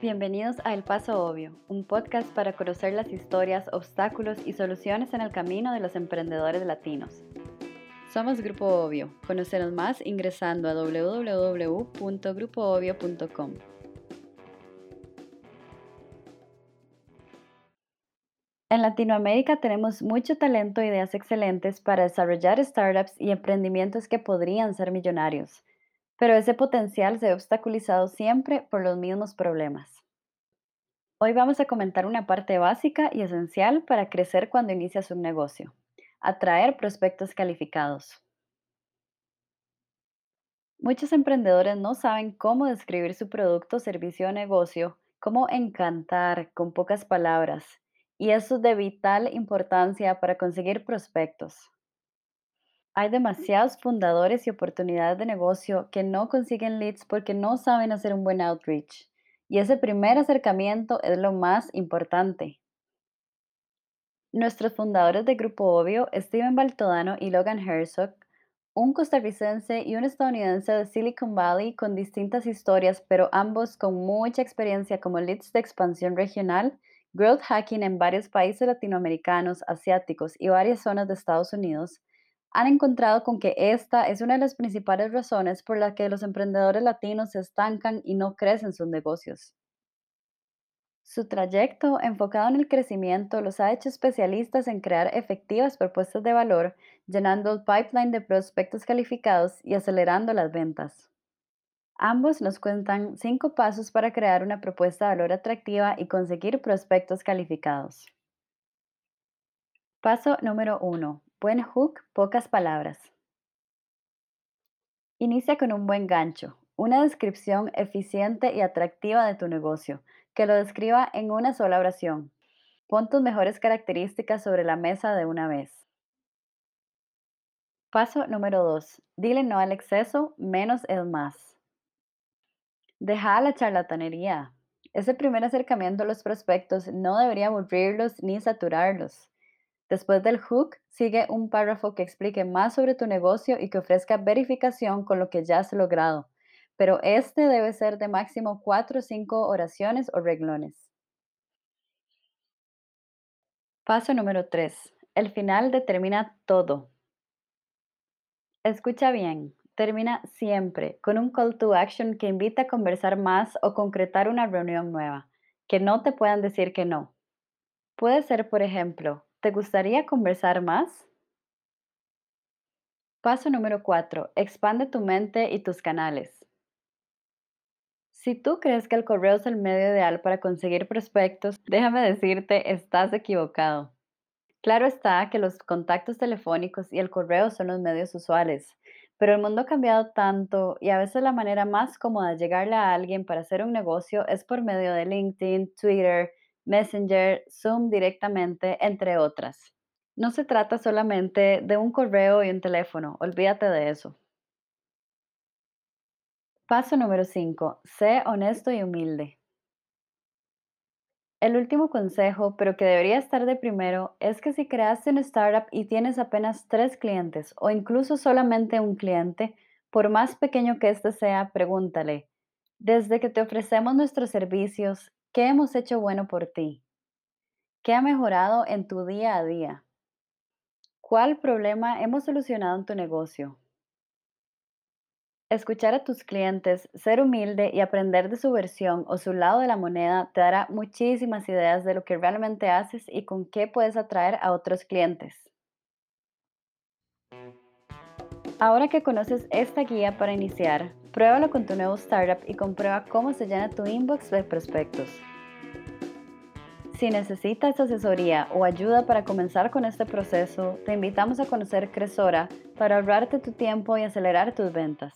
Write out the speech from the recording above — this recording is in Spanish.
Bienvenidos a El Paso Obvio, un podcast para conocer las historias, obstáculos y soluciones en el camino de los emprendedores latinos. Somos Grupo Obvio. Conocernos más ingresando a www.grupoobvio.com. En Latinoamérica tenemos mucho talento e ideas excelentes para desarrollar startups y emprendimientos que podrían ser millonarios, pero ese potencial se ve obstaculizado siempre por los mismos problemas. Hoy vamos a comentar una parte básica y esencial para crecer cuando inicias un negocio, atraer prospectos calificados. Muchos emprendedores no saben cómo describir su producto, servicio o negocio, cómo encantar con pocas palabras, y eso es de vital importancia para conseguir prospectos. Hay demasiados fundadores y oportunidades de negocio que no consiguen leads porque no saben hacer un buen outreach. Y ese primer acercamiento es lo más importante. Nuestros fundadores de Grupo Obvio, Steven Baltodano y Logan Herzog, un costarricense y un estadounidense de Silicon Valley con distintas historias, pero ambos con mucha experiencia como leads de expansión regional, growth hacking en varios países latinoamericanos, asiáticos y varias zonas de Estados Unidos, han encontrado con que esta es una de las principales razones por las que los emprendedores latinos se estancan y no crecen sus negocios. Su trayecto enfocado en el crecimiento los ha hecho especialistas en crear efectivas propuestas de valor, llenando el pipeline de prospectos calificados y acelerando las ventas. Ambos nos cuentan cinco pasos para crear una propuesta de valor atractiva y conseguir prospectos calificados. Paso número 1. Buen hook, pocas palabras. Inicia con un buen gancho, una descripción eficiente y atractiva de tu negocio, que lo describa en una sola oración. Pon tus mejores características sobre la mesa de una vez. Paso número 2. Dile no al exceso, menos es más. Deja la charlatanería. Ese primer acercamiento a los prospectos no debería aburrirlos ni saturarlos. Después del hook, sigue un párrafo que explique más sobre tu negocio y que ofrezca verificación con lo que ya has logrado pero este debe ser de máximo cuatro o cinco oraciones o reglones. Paso número 3. El final determina todo. Escucha bien, termina siempre con un call to action que invita a conversar más o concretar una reunión nueva, que no te puedan decir que no. Puede ser, por ejemplo, ¿te gustaría conversar más? Paso número 4. Expande tu mente y tus canales. Si tú crees que el correo es el medio ideal para conseguir prospectos, déjame decirte, estás equivocado. Claro está que los contactos telefónicos y el correo son los medios usuales, pero el mundo ha cambiado tanto y a veces la manera más cómoda de llegarle a alguien para hacer un negocio es por medio de LinkedIn, Twitter, Messenger, Zoom directamente, entre otras. No se trata solamente de un correo y un teléfono, olvídate de eso. Paso número 5. Sé honesto y humilde. El último consejo, pero que debería estar de primero, es que si creaste una startup y tienes apenas tres clientes o incluso solamente un cliente, por más pequeño que éste sea, pregúntale, desde que te ofrecemos nuestros servicios, ¿qué hemos hecho bueno por ti? ¿Qué ha mejorado en tu día a día? ¿Cuál problema hemos solucionado en tu negocio? Escuchar a tus clientes, ser humilde y aprender de su versión o su lado de la moneda te dará muchísimas ideas de lo que realmente haces y con qué puedes atraer a otros clientes. Ahora que conoces esta guía para iniciar, pruébalo con tu nuevo startup y comprueba cómo se llena tu inbox de prospectos. Si necesitas asesoría o ayuda para comenzar con este proceso, te invitamos a conocer Cresora para ahorrarte tu tiempo y acelerar tus ventas.